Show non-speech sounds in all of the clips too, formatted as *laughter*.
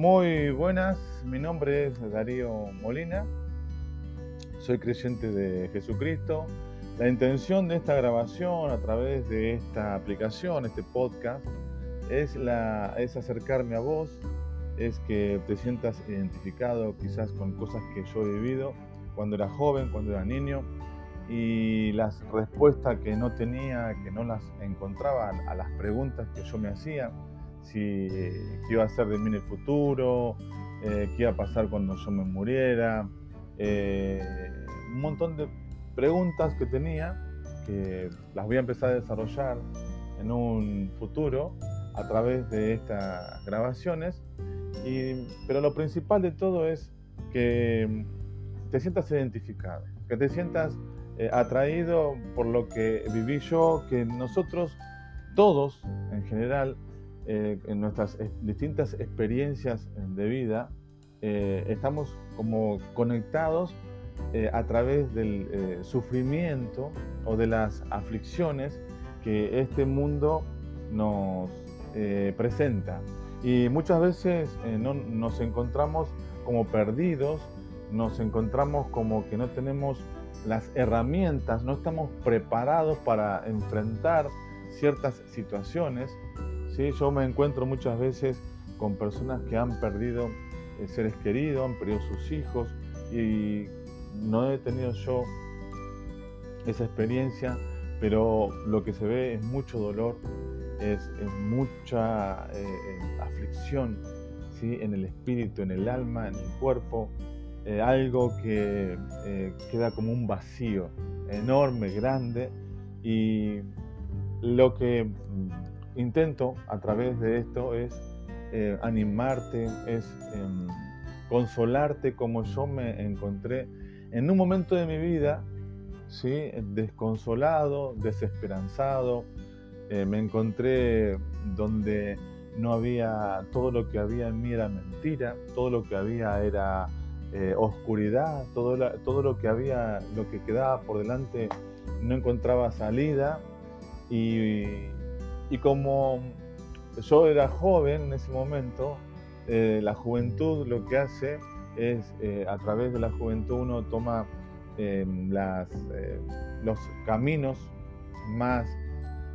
Muy buenas, mi nombre es Darío Molina, soy creyente de Jesucristo. La intención de esta grabación a través de esta aplicación, este podcast, es, la, es acercarme a vos, es que te sientas identificado quizás con cosas que yo he vivido cuando era joven, cuando era niño, y las respuestas que no tenía, que no las encontraba a las preguntas que yo me hacía si qué iba a ser de mí en el futuro, eh, qué iba a pasar cuando yo me muriera, eh, un montón de preguntas que tenía que las voy a empezar a desarrollar en un futuro a través de estas grabaciones. pero lo principal de todo es que te sientas identificado, que te sientas eh, atraído por lo que viví yo, que nosotros todos en general eh, en nuestras distintas experiencias de vida, eh, estamos como conectados eh, a través del sufrimiento o de las aflicciones que este mundo nos presenta. Y muchas veces no, nos encontramos como perdidos, nos encontramos como que no tenemos las herramientas, no estamos preparados para enfrentar ciertas situaciones ¿sí? Yo me encuentro muchas veces con personas que han perdido eh, seres queridos, han perdido sus hijos y no he tenido yo esa experiencia, pero lo que se ve es mucho dolor, es, mucha eh, eh, aflicción ¿sí? en el espíritu, en el alma, en el cuerpo, algo que queda como un vacío enorme, grande, y lo que intento a través de esto es eh, animarte, es em, consolarte como yo me encontré en un momento de mi vida, ¿sí? desconsolado, desesperanzado, eh, me encontré donde no había, todo lo que había en mí era mentira, todo lo que había era eh, oscuridad, todo, lo que había, lo que quedaba por delante no encontraba salida y como yo era joven en ese momento, eh, la juventud lo que hace es, eh, a través de la juventud uno toma eh, las, los caminos más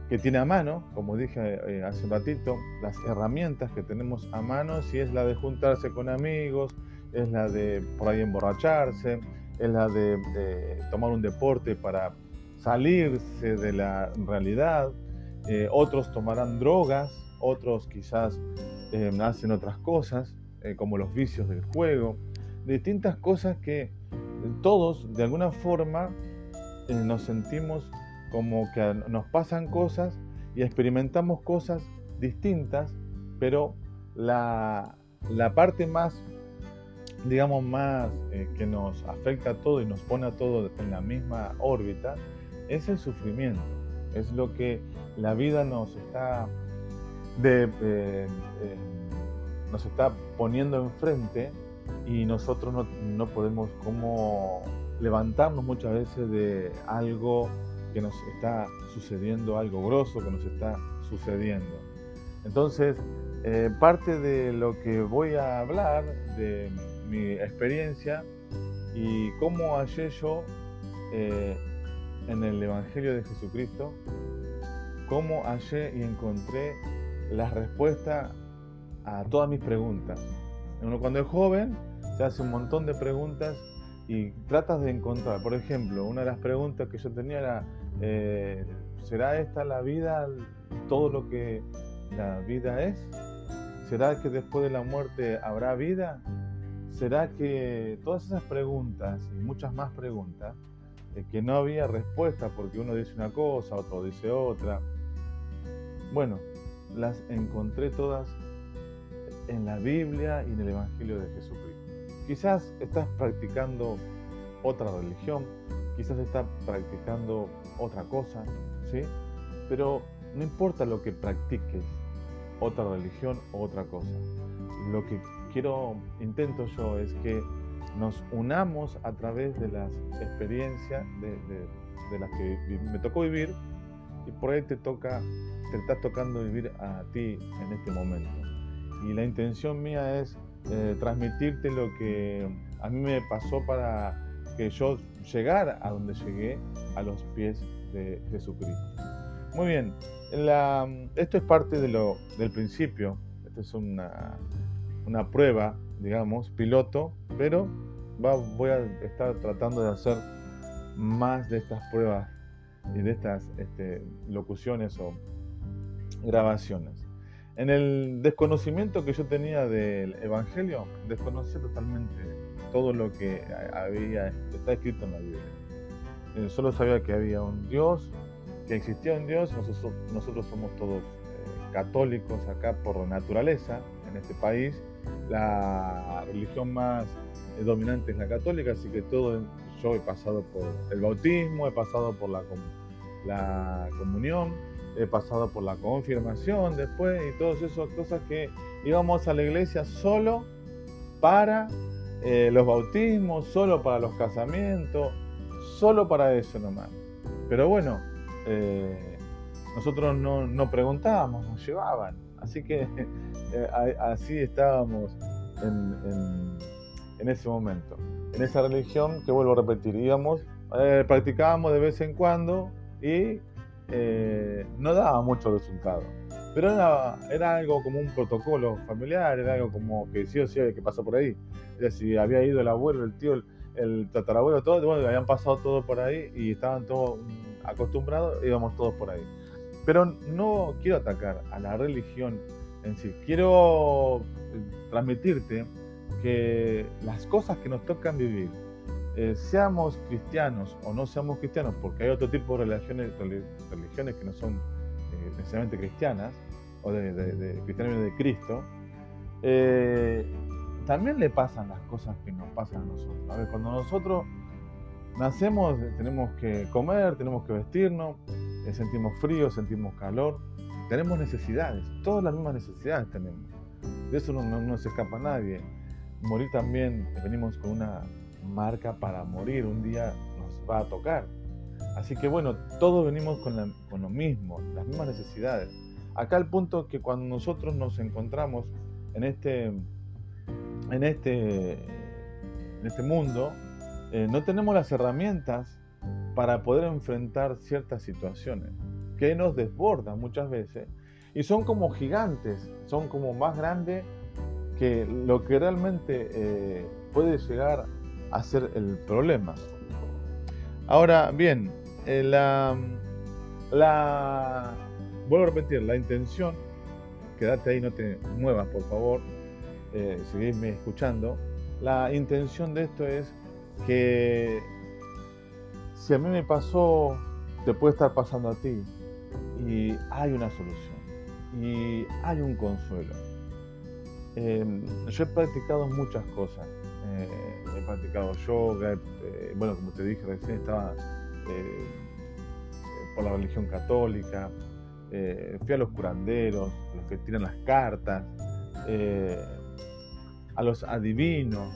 que tiene a mano, como dije hace un ratito, las herramientas que tenemos a mano, si es la de juntarse con amigos, es la de por ahí emborracharse, es la de tomar un deporte para salirse de la realidad, eh, otros tomarán drogas, otros quizás eh, hacen otras cosas, eh, como los vicios del juego, distintas cosas que todos de alguna forma nos sentimos como que nos pasan cosas y experimentamos cosas distintas, pero la, la parte más, digamos, más que nos afecta a todo y nos pone a todo en la misma órbita es el sufrimiento es lo que la vida nos está, de, eh, nos está poniendo enfrente y nosotros no, podemos como levantarnos muchas veces de algo que nos está sucediendo, algo grosso que nos está sucediendo. Entonces, eh, parte de lo que voy a hablar de mi experiencia y cómo hallé yo eh, en el Evangelio de Jesucristo, cómo hallé y encontré las respuestas a todas mis preguntas. Cuando es joven se hace un montón de preguntas y tratas de encontrar, por ejemplo, una de las preguntas que yo tenía era, eh, ¿será esta la vida, todo lo que la vida es? ¿Será que después de la muerte habrá vida? ¿Será que todas esas preguntas y muchas más preguntas que no había respuesta porque uno dice una cosa, otro dice otra. Bueno, las encontré todas en la Biblia y en el Evangelio de Jesucristo. Quizás estás practicando otra religión, quizás estás practicando otra cosa, ¿sí? Pero no importa lo que practiques, otra religión o otra cosa. Lo que quiero, intento yo es que nos unamos a través de las experiencias de, las que me tocó vivir y por ahí te toca, te está tocando vivir a ti en este momento. Y la intención mía es eh, transmitirte lo que a mí me pasó para que yo llegara a donde llegué, a los pies de Jesucristo. Muy bien, esto es parte de lo, del principio, esto es una, una prueba, digamos, piloto, pero voy a estar tratando de hacer más de estas pruebas y de estas este, locuciones o grabaciones. En el desconocimiento que yo tenía del Evangelio, desconocía totalmente todo lo que había, está escrito en la Biblia. Eh, solo sabía que había un Dios, que existía un Dios, nosotros, nosotros somos todos eh, católicos acá por naturaleza en este país. La religión más eh, dominante es la católica, así que todo, yo he pasado por el bautismo, he pasado por la, la comunión, he pasado por la confirmación después y todas esas cosas que íbamos a la iglesia solo para eh, los bautismos, solo para los casamientos, solo para eso nomás. Pero bueno, eh, nosotros no, preguntábamos, nos llevaban. Así que así estábamos en, en, ese momento. En esa religión que vuelvo a repetir, íbamos, practicábamos de vez en cuando y eh, no daba mucho resultado. Pero era, era, algo como un protocolo familiar, era algo como que sí o sí que pasó por ahí. si había ido el abuelo, el tío, el, tatarabuelo, todo, bueno, habían pasado todo por ahí y estaban todos acostumbrados, íbamos todos por ahí. Pero no quiero atacar a la religión en sí, quiero transmitirte que las cosas que nos tocan vivir, eh, seamos cristianos o no seamos cristianos, porque hay otro tipo de religiones, que no son eh, necesariamente cristianas, o de, de, cristianismo de Cristo, eh, también le pasan las cosas que nos pasan a nosotros. A ver, cuando nosotros nacemos tenemos que comer, tenemos que vestirnos, sentimos frío, sentimos calor, tenemos necesidades, todas las mismas necesidades tenemos. De eso no, no se escapa nadie. Morir también, venimos con una marca para morir, un día nos va a tocar. Así que bueno, todos venimos con, lo mismo, las mismas necesidades. Acá el punto es que cuando nosotros nos encontramos en este, en este, este mundo, eh, no tenemos las herramientas para poder enfrentar ciertas situaciones que nos desbordan muchas veces y son como gigantes, son como más grandes que lo que realmente eh, puede llegar hacer el problema. Ahora bien, eh, la, la, vuelvo a repetir, la intención, quédate ahí, no te muevas por favor, eh, seguidme escuchando, la intención de esto es que si a mí me pasó, te puede estar pasando a ti y hay una solución y hay un consuelo. Em, yo he practicado muchas cosas. Eh, he practicado yoga, eh, bueno, como te dije recién, estaba eh, por la religión católica, fui a los curanderos, a los que tiran las cartas, a los adivinos.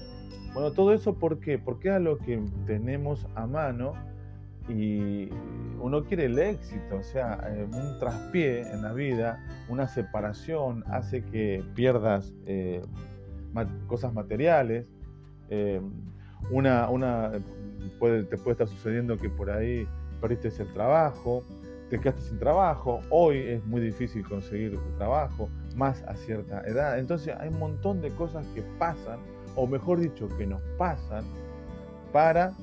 Bueno, todo eso ¿por qué? Porque es lo que tenemos a mano y uno quiere el éxito, o sea, un traspié en la vida, una separación hace que pierdas cosas materiales, eh, una, te puede estar sucediendo que por ahí perdiste el trabajo, te quedaste sin trabajo, hoy es muy difícil conseguir trabajo, más a cierta edad. Entonces hay un montón de cosas que pasan, o mejor dicho, que nos pasan para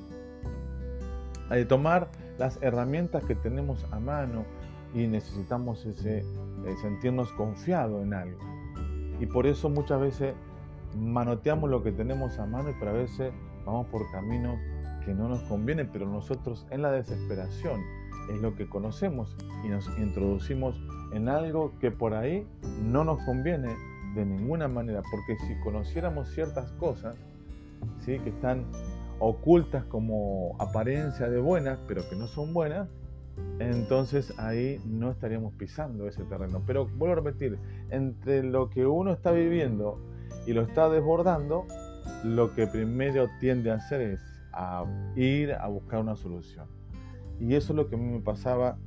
eh, tomar las herramientas que tenemos a mano y necesitamos ese, eh, sentirnos confiados en algo. Y por eso muchas veces manoteamos lo que tenemos a mano y para veces vamos por caminos que no nos convienen, pero nosotros en la desesperación es lo que conocemos y nos introducimos en algo que por ahí no nos conviene de ninguna manera, porque si conociéramos ciertas cosas, ¿sí? que están ocultas como apariencia de buenas, pero que no son buenas, entonces ahí no estaríamos pisando ese terreno. Pero vuelvo a repetir, entre lo que uno está viviendo y lo está desbordando, lo que primero tiende a hacer es a ir a buscar una solución. Y eso es lo que a mí me pasaba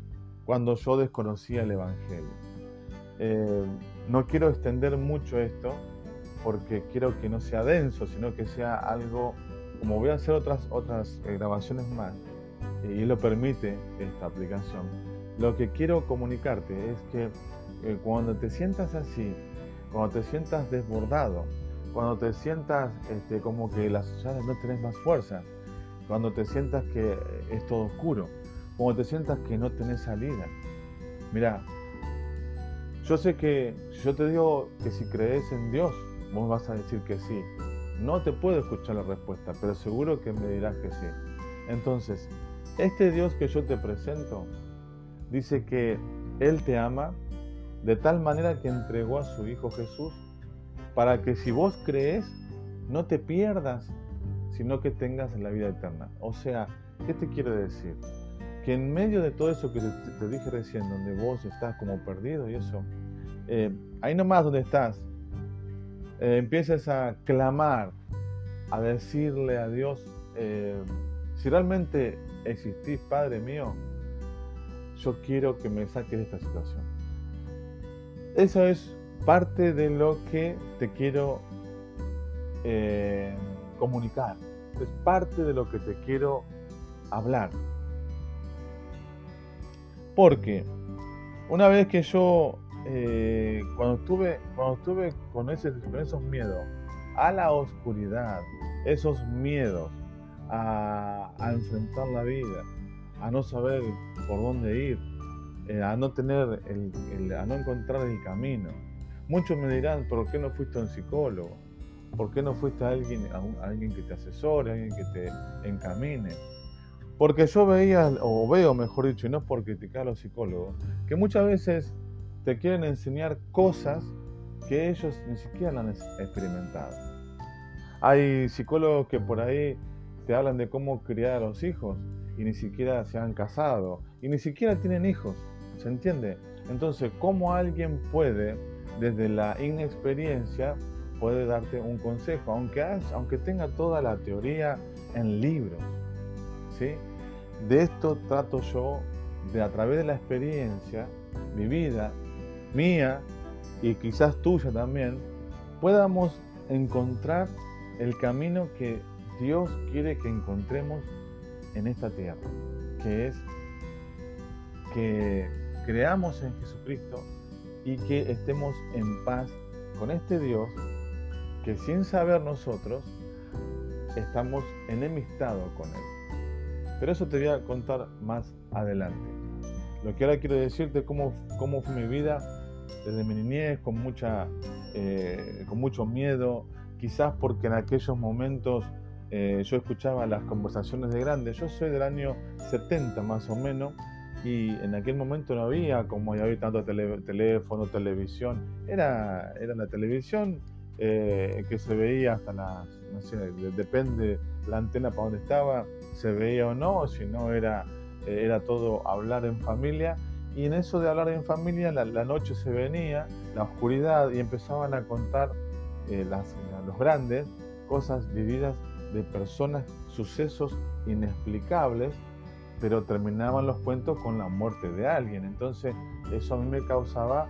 cuando yo desconocía el Evangelio. Eh, no quiero extender mucho esto, porque quiero que no sea denso, sino que sea algo, como voy a hacer otras, otras eh, grabaciones más, y lo permite esta aplicación, lo que quiero comunicarte es que eh, cuando te sientas así, cuando te sientas desbordado, cuando te sientas este, como que las ya no tenés más fuerza, cuando te sientas que es todo oscuro, cuando te sientas que no tenés salida. Mira, yo sé que si yo te digo que si crees en Dios, vos vas a decir que sí. No te puedo escuchar la respuesta, pero seguro que me dirás que sí. Entonces, este Dios que yo te presento dice que Él te ama de tal manera que entregó a su Hijo Jesús para que si vos crees, no te pierdas, sino que tengas la vida eterna. O sea, ¿qué te quiero decir? Que en medio de todo eso que te, dije recién, donde vos estás como perdido y eso, eh, ahí nomás donde estás, eh, empieces a clamar, a decirle a Dios, eh, si realmente existís, Padre mío, yo quiero que me saques de esta situación. Eso es parte de lo que te quiero eh, comunicar. Es parte de lo que te quiero hablar. Porque una vez que yo, eh, cuando, estuve, cuando estuve con, ese, con esos miedos a la oscuridad, esos miedos a, enfrentar la vida, a no saber por dónde ir, eh, a no tener el, a no encontrar el camino. Muchos me dirán, ¿por qué no fuiste a un psicólogo? ¿Por qué no fuiste a alguien, a, alguien que te asesore, a alguien que te encamine? Porque yo veía, o veo mejor dicho, y no es por criticar a los psicólogos, que muchas veces te quieren enseñar cosas que ellos ni siquiera han experimentado. Hay psicólogos que por ahí te hablan de cómo criar a los hijos y ni siquiera se han casado y ni siquiera tienen hijos. ¿Se entiende? Entonces, ¿cómo alguien puede, desde la inexperiencia, puede darte un consejo, aunque, aunque tenga toda la teoría en libros? ¿sí? De esto trato yo, de a través de la experiencia vivida, mía y quizás tuya también, podamos encontrar el camino que Dios quiere que encontremos en esta tierra, que es que creamos en Jesucristo y que estemos en paz con este Dios que sin saber nosotros estamos enemistados con Él. Pero eso te voy a contar más adelante. Lo que ahora quiero decirte cómo, cómo fue mi vida desde mi niñez, con, mucha, eh, con mucho miedo, quizás porque en aquellos momentos eh, yo escuchaba las conversaciones de grandes. Yo soy del año 70 más o menos y en aquel momento no había como hay tanto teléfono, televisión. Era, era la televisión eh, que se veía hasta las, no sé, depende la antena para dónde estaba, se veía o no, si no era, eh, era todo hablar en familia. Y en eso de hablar en familia, la, noche se venía, la oscuridad, y empezaban a contar las, los grandes cosas vividas de personas, sucesos inexplicables, pero terminaban los cuentos con la muerte de alguien. Entonces eso a mí me causaba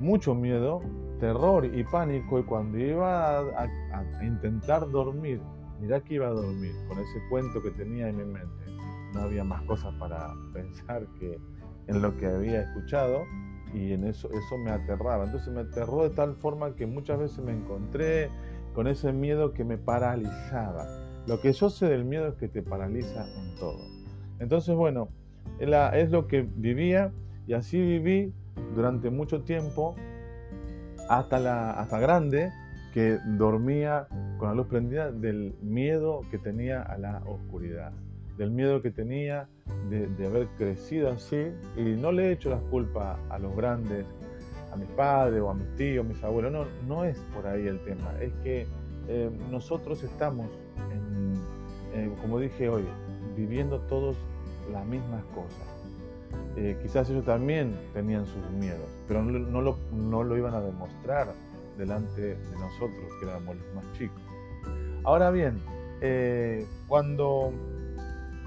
mucho miedo, terror y pánico y cuando iba a, intentar dormir, mirá que iba a dormir con ese cuento que tenía en mi mente. No había más cosas para *laughs* pensar que en lo que había escuchado y en eso, eso me aterraba. Entonces me aterró de tal forma que muchas veces me encontré con ese miedo que me paralizaba. Lo que yo sé del miedo es que te paraliza en todo. Entonces, bueno, es lo que vivía y así viví durante mucho tiempo, hasta, la, hasta grande, que dormía con la luz prendida del miedo que tenía a la oscuridad, del miedo que tenía de, haber crecido así. Y no le he hecho las culpas a los grandes a mis padres o a mis tíos, mis abuelos. No, es por ahí el tema. Es que eh, nosotros estamos, eh, como dije hoy, viviendo todos las mismas cosas. Eh, quizás ellos también tenían sus miedos, pero no lo iban a demostrar delante de nosotros, que éramos los más chicos. Ahora bien, cuando,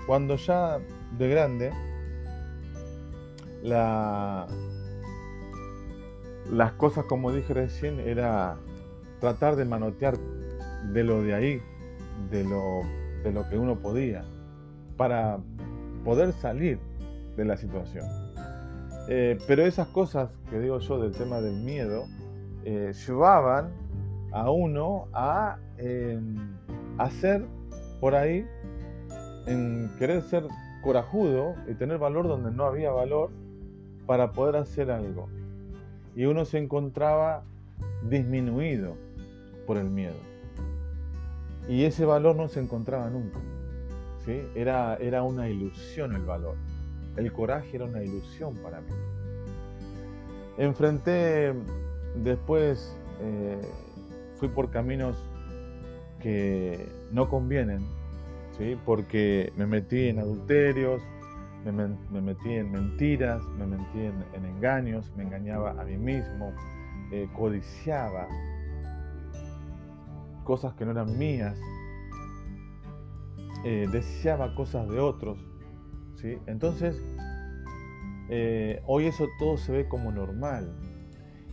cuando ya de grande, la, las cosas, como dije recién, era tratar de manotear de lo de ahí, de lo, de lo que uno podía, para poder salir de la situación. Eh, pero esas cosas que digo yo del tema del miedo, eh, llevaban a uno a hacer por ahí, en querer ser corajudo y tener valor donde no había valor para poder hacer algo. Y uno se encontraba disminuido por el miedo. Y ese valor no se encontraba nunca. ¿sí? Era, era una ilusión el valor. El coraje era una ilusión para mí. Enfrenté después, eh, fui por caminos que no convienen, ¿sí? porque me metí en adulterios, me, metí en mentiras, me metí en, engaños, me engañaba a mí mismo, eh, codiciaba cosas que no eran mías, eh, deseaba cosas de otros. ¿sí? Entonces, eh, hoy eso todo se ve como normal.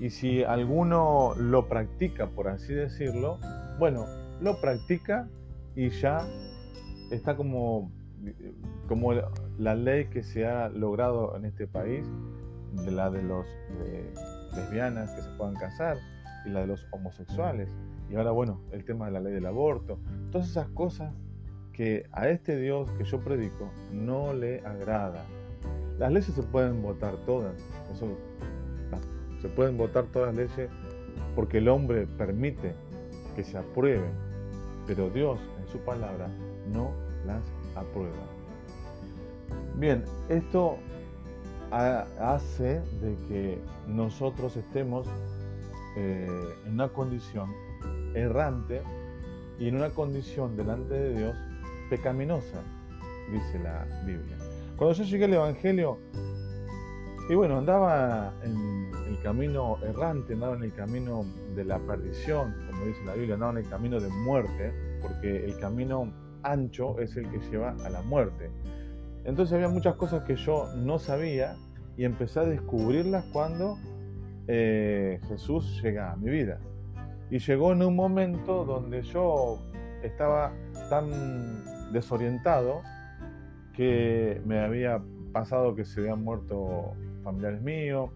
Y si alguno lo practica, por así decirlo, bueno, lo practica y ya está como, como la ley que se ha logrado en este país, la de los lesbianas que se puedan casar y la de los homosexuales. Y ahora, bueno, el tema de la ley del aborto. Todas esas cosas que a este Dios que yo predico no le agrada. Las leyes se pueden votar todas. Eso, se pueden votar todas las leyes porque el hombre permite que se aprueben. Pero Dios en su palabra no las aprueba. Bien, esto hace de que nosotros estemos eh, en una condición errante y en una condición delante de Dios pecaminosa, dice la Biblia. Cuando yo llegué al Evangelio, y bueno, andaba en el camino errante, andaba en el camino de la perdición, como dice la Biblia, andaba en el camino de muerte, porque el camino ancho es el que lleva a la muerte. Entonces había muchas cosas que yo no sabía y empecé a descubrirlas cuando eh, Jesús llega a mi vida. Y llegó en un momento donde yo estaba tan desorientado que me había pasado que se habían muerto familiares míos,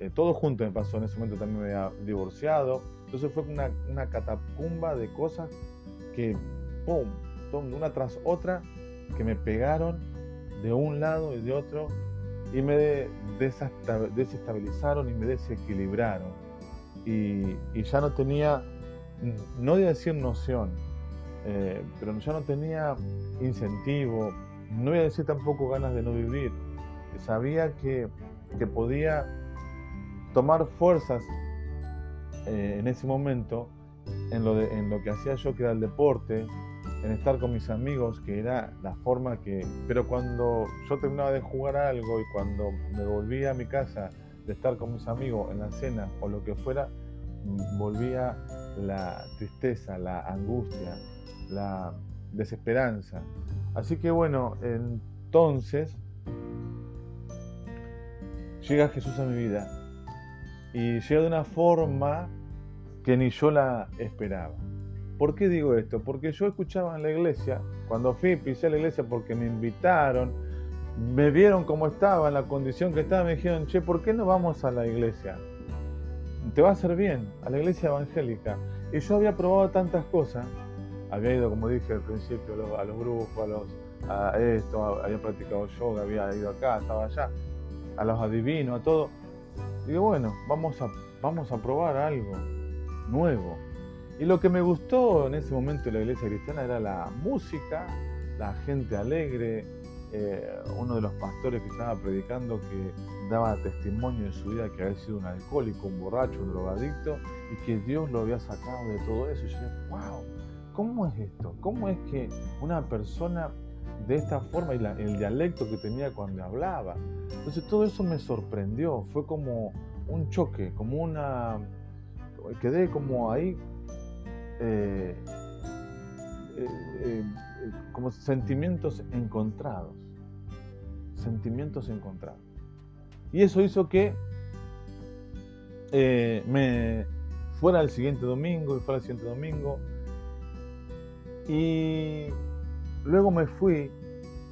eh, todo junto me pasó, en ese momento también me había divorciado, entonces fue una, una catacumba de cosas que, ¡pum!, una tras otra, que me pegaron de un lado y de otro y me desestabilizaron y me desequilibraron. Y, ya no tenía, no voy a decir noción, eh, pero ya no tenía incentivo, no voy a decir tampoco ganas de no vivir. Sabía que, podía tomar fuerzas eh, en ese momento en lo, en lo que hacía yo, que era el deporte, en estar con mis amigos, que era la forma que... Pero cuando yo terminaba de jugar algo y cuando me volvía a mi casa de estar con mis amigos en la cena o lo que fuera, volvía la tristeza, la angustia, la desesperanza. Así que bueno, entonces llega Jesús a mi vida y llega de una forma que ni yo la esperaba. ¿Por qué digo esto? Porque yo escuchaba en la iglesia, cuando fui, pisé la iglesia porque me invitaron, me vieron cómo estaba, en la condición que estaba, me dijeron, che, ¿por qué no vamos a la iglesia? Te va a hacer bien, a la iglesia evangélica. Y yo había probado tantas cosas, había ido, como dije al principio, a los, grupos, a, los, a esto, había practicado yoga, había ido acá, estaba allá, a los adivinos, a todo. Digo, bueno, vamos a, vamos a probar algo nuevo. Y lo que me gustó en ese momento de la iglesia cristiana era la música, la gente alegre, eh, uno de los pastores que estaba predicando que daba testimonio de su vida que había sido un alcohólico, un borracho, un drogadicto y que Dios lo había sacado de todo eso. Y yo dije, wow, ¿cómo es esto? ¿Cómo es que una persona de esta forma y el dialecto que tenía cuando hablaba? Entonces todo eso me sorprendió, fue como un choque, como una... Quedé como ahí eh, eh, eh, como sentimientos encontrados. Sentimientos encontrados. Y eso hizo que me fuera el siguiente domingo y fuera el siguiente domingo. Y luego me fui,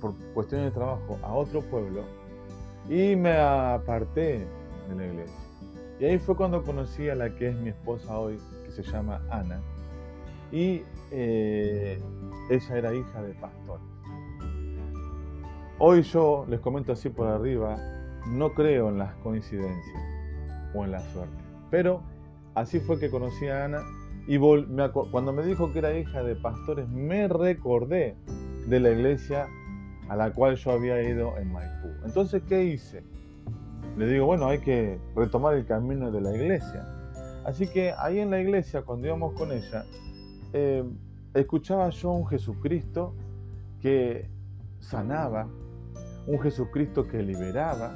por cuestiones de trabajo, a otro pueblo y me aparté de la iglesia. Y ahí fue cuando conocí a la que es mi esposa hoy, que se llama Ana. Y eh, ella era hija de pastores. Hoy yo les comento así por arriba, no creo en las coincidencias o en la suerte. Pero así fue que conocí a Ana y cuando me dijo que era hija de pastores, me recordé de la iglesia a la cual yo había ido en Maipú. Entonces, ¿qué hice? Le digo, bueno, hay que retomar el camino de la iglesia. Así que ahí en la iglesia, cuando íbamos con ella, eh, escuchaba yo un Jesucristo que sanaba, un Jesucristo que liberaba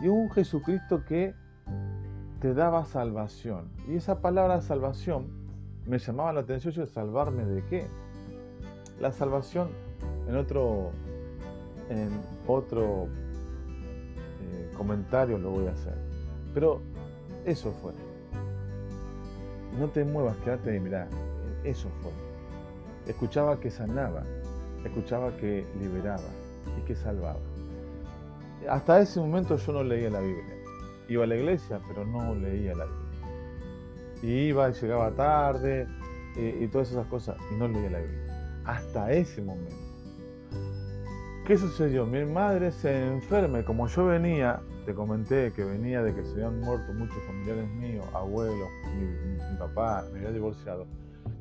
y un Jesucristo que te daba salvación. Y esa palabra salvación me llamaba la atención, yo, ¿salvarme de qué? La salvación, en otro, en otro eh, comentario lo voy a hacer. Pero eso fue. No te muevas, quédate ahí, mirá. Eso fue. Escuchaba que sanaba, escuchaba que liberaba y que salvaba. Hasta ese momento yo no leía la Biblia. Iba a la iglesia, pero no leía la Biblia. Y iba y llegaba tarde y, todas esas cosas y no leía la Biblia. Hasta ese momento. ¿Qué sucedió? Mi madre se enferma y como yo venía, te comenté que venía de que se habían muerto muchos familiares míos, abuelos, mi papá, me había divorciado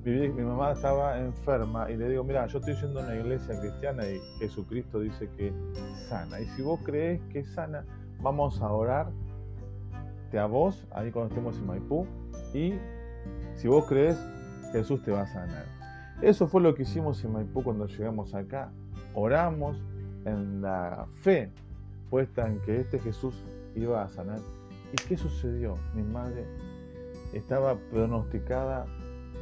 mi, mamá estaba enferma y le digo, mira, yo estoy yendo a una iglesia cristiana y Jesucristo dice que sana. Y si vos crees que sana, vamos a orarte a vos, ahí cuando estemos en Maipú, y si vos crees, Jesús te va a sanar. Eso fue lo que hicimos en Maipú cuando llegamos acá. Oramos en la fe puesta en que este Jesús iba a sanar. ¿Y qué sucedió? Mi madre estaba pronosticada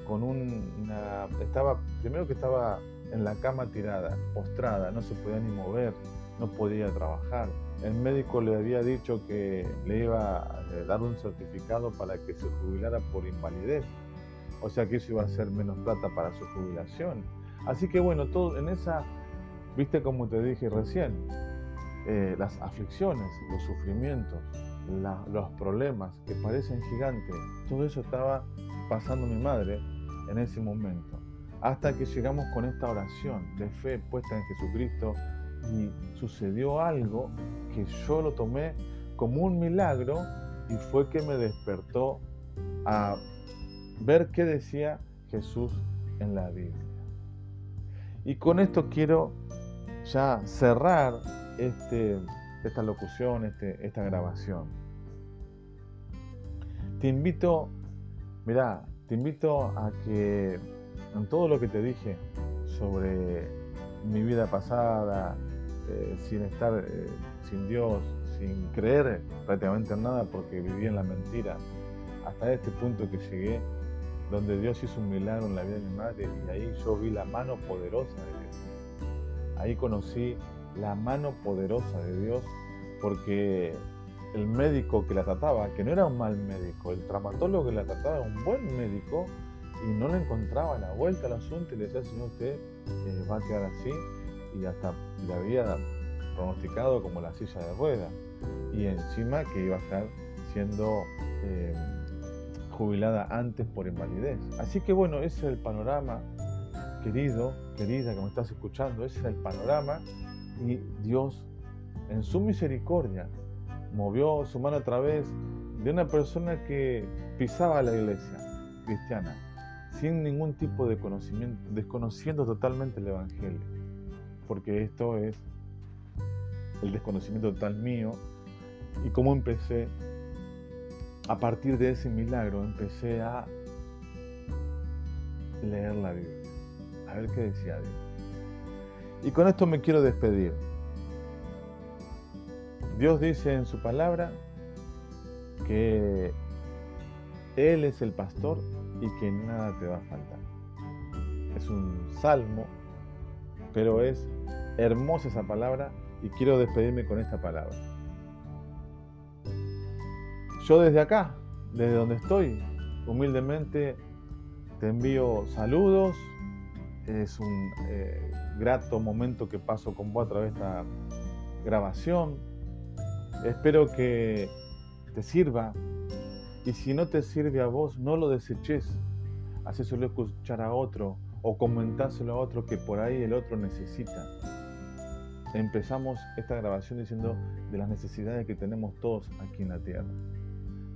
con una... Estaba, primero que estaba en la cama tirada, postrada, no se podía ni mover, no podía trabajar. El médico le había dicho que le iba a dar un certificado para que se jubilara por invalidez. O sea que eso iba a ser menos plata para su jubilación. Así que bueno, todo en esa, viste como te dije recién, eh, las aflicciones, los sufrimientos, los problemas que parecen gigantes, todo eso estaba pasando mi madre en ese momento. Hasta que llegamos con esta oración de fe puesta en Jesucristo y sucedió algo que yo lo tomé como un milagro y fue que me despertó a ver qué decía Jesús en la Biblia. Y con esto quiero ya cerrar este, esta locución, este, esta grabación. Te invito, mira, te invito a que en todo lo que te dije sobre mi vida pasada, eh, sin estar eh, sin Dios, sin creer prácticamente en nada porque viví en la mentira, hasta este punto que llegué, donde Dios hizo un milagro en la vida de mi madre y ahí yo vi la mano poderosa de Dios. Ahí conocí la mano poderosa de Dios porque el médico que la trataba, que no era un mal médico, el traumatólogo que la trataba era un buen médico y no le encontraba la vuelta al asunto y le decía, señor, usted eh, va a quedar así y hasta le había pronosticado como la silla de ruedas y encima que iba a estar siendo eh, jubilada antes por invalidez. Así que bueno, ese es el panorama, querido, querida que me estás escuchando, ese es el panorama y Dios en su misericordia movió su mano a través de una persona que pisaba la iglesia cristiana sin ningún tipo de conocimiento, desconociendo totalmente el Evangelio, porque esto es el desconocimiento total mío y cómo empecé, a partir de ese milagro, empecé a leer la Biblia, a ver qué decía Dios. Y con esto me quiero despedir. Dios dice en su palabra que Él es el pastor y que nada te va a faltar. Es un salmo, pero es hermosa esa palabra y quiero despedirme con esta palabra. Yo desde acá, desde donde estoy, humildemente te envío saludos. Es un eh, grato momento que paso con vos a través de esta grabación. Espero que te sirva. Y si no te sirve a vos, no lo deseches. Hacéselo escuchar a otro o comentáselo a otro que por ahí el otro necesita. Empezamos esta grabación diciendo de las necesidades que tenemos todos aquí en la tierra.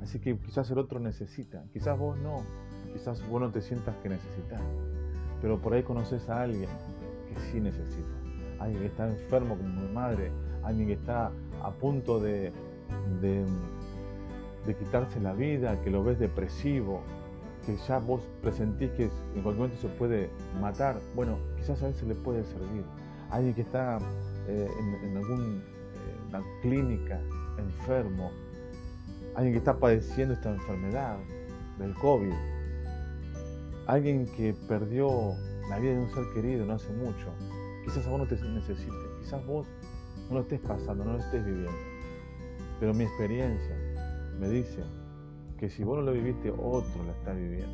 Así que quizás el otro necesita, quizás vos no, quizás vos no te sientas que necesitas, pero por ahí conoces a alguien que sí necesita, alguien que está enfermo como mi madre, alguien que está a punto de, de, quitarse la vida, que lo ves depresivo, que ya vos presentís que en cualquier momento se puede matar, bueno, quizás a veces le puede servir. Alguien que está eh, en, alguna eh, clínica, enfermo, alguien que está padeciendo esta enfermedad del COVID, alguien que perdió la vida de un ser querido no hace mucho, quizás a vos no te necesite, quizás vos no lo estés pasando, no lo estés viviendo, pero mi experiencia me dice que si vos no lo viviste, otro lo está viviendo.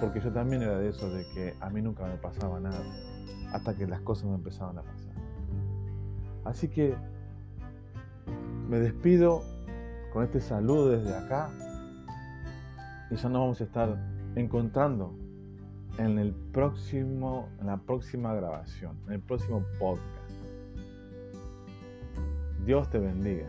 Porque yo también era de eso, de que a mí nunca me pasaba nada, hasta que las cosas me empezaban a pasar. Así que me despido con este saludo desde acá y ya nos vamos a estar encontrando en el próximo, en la próxima grabación, en el próximo podcast. Dios te bendiga.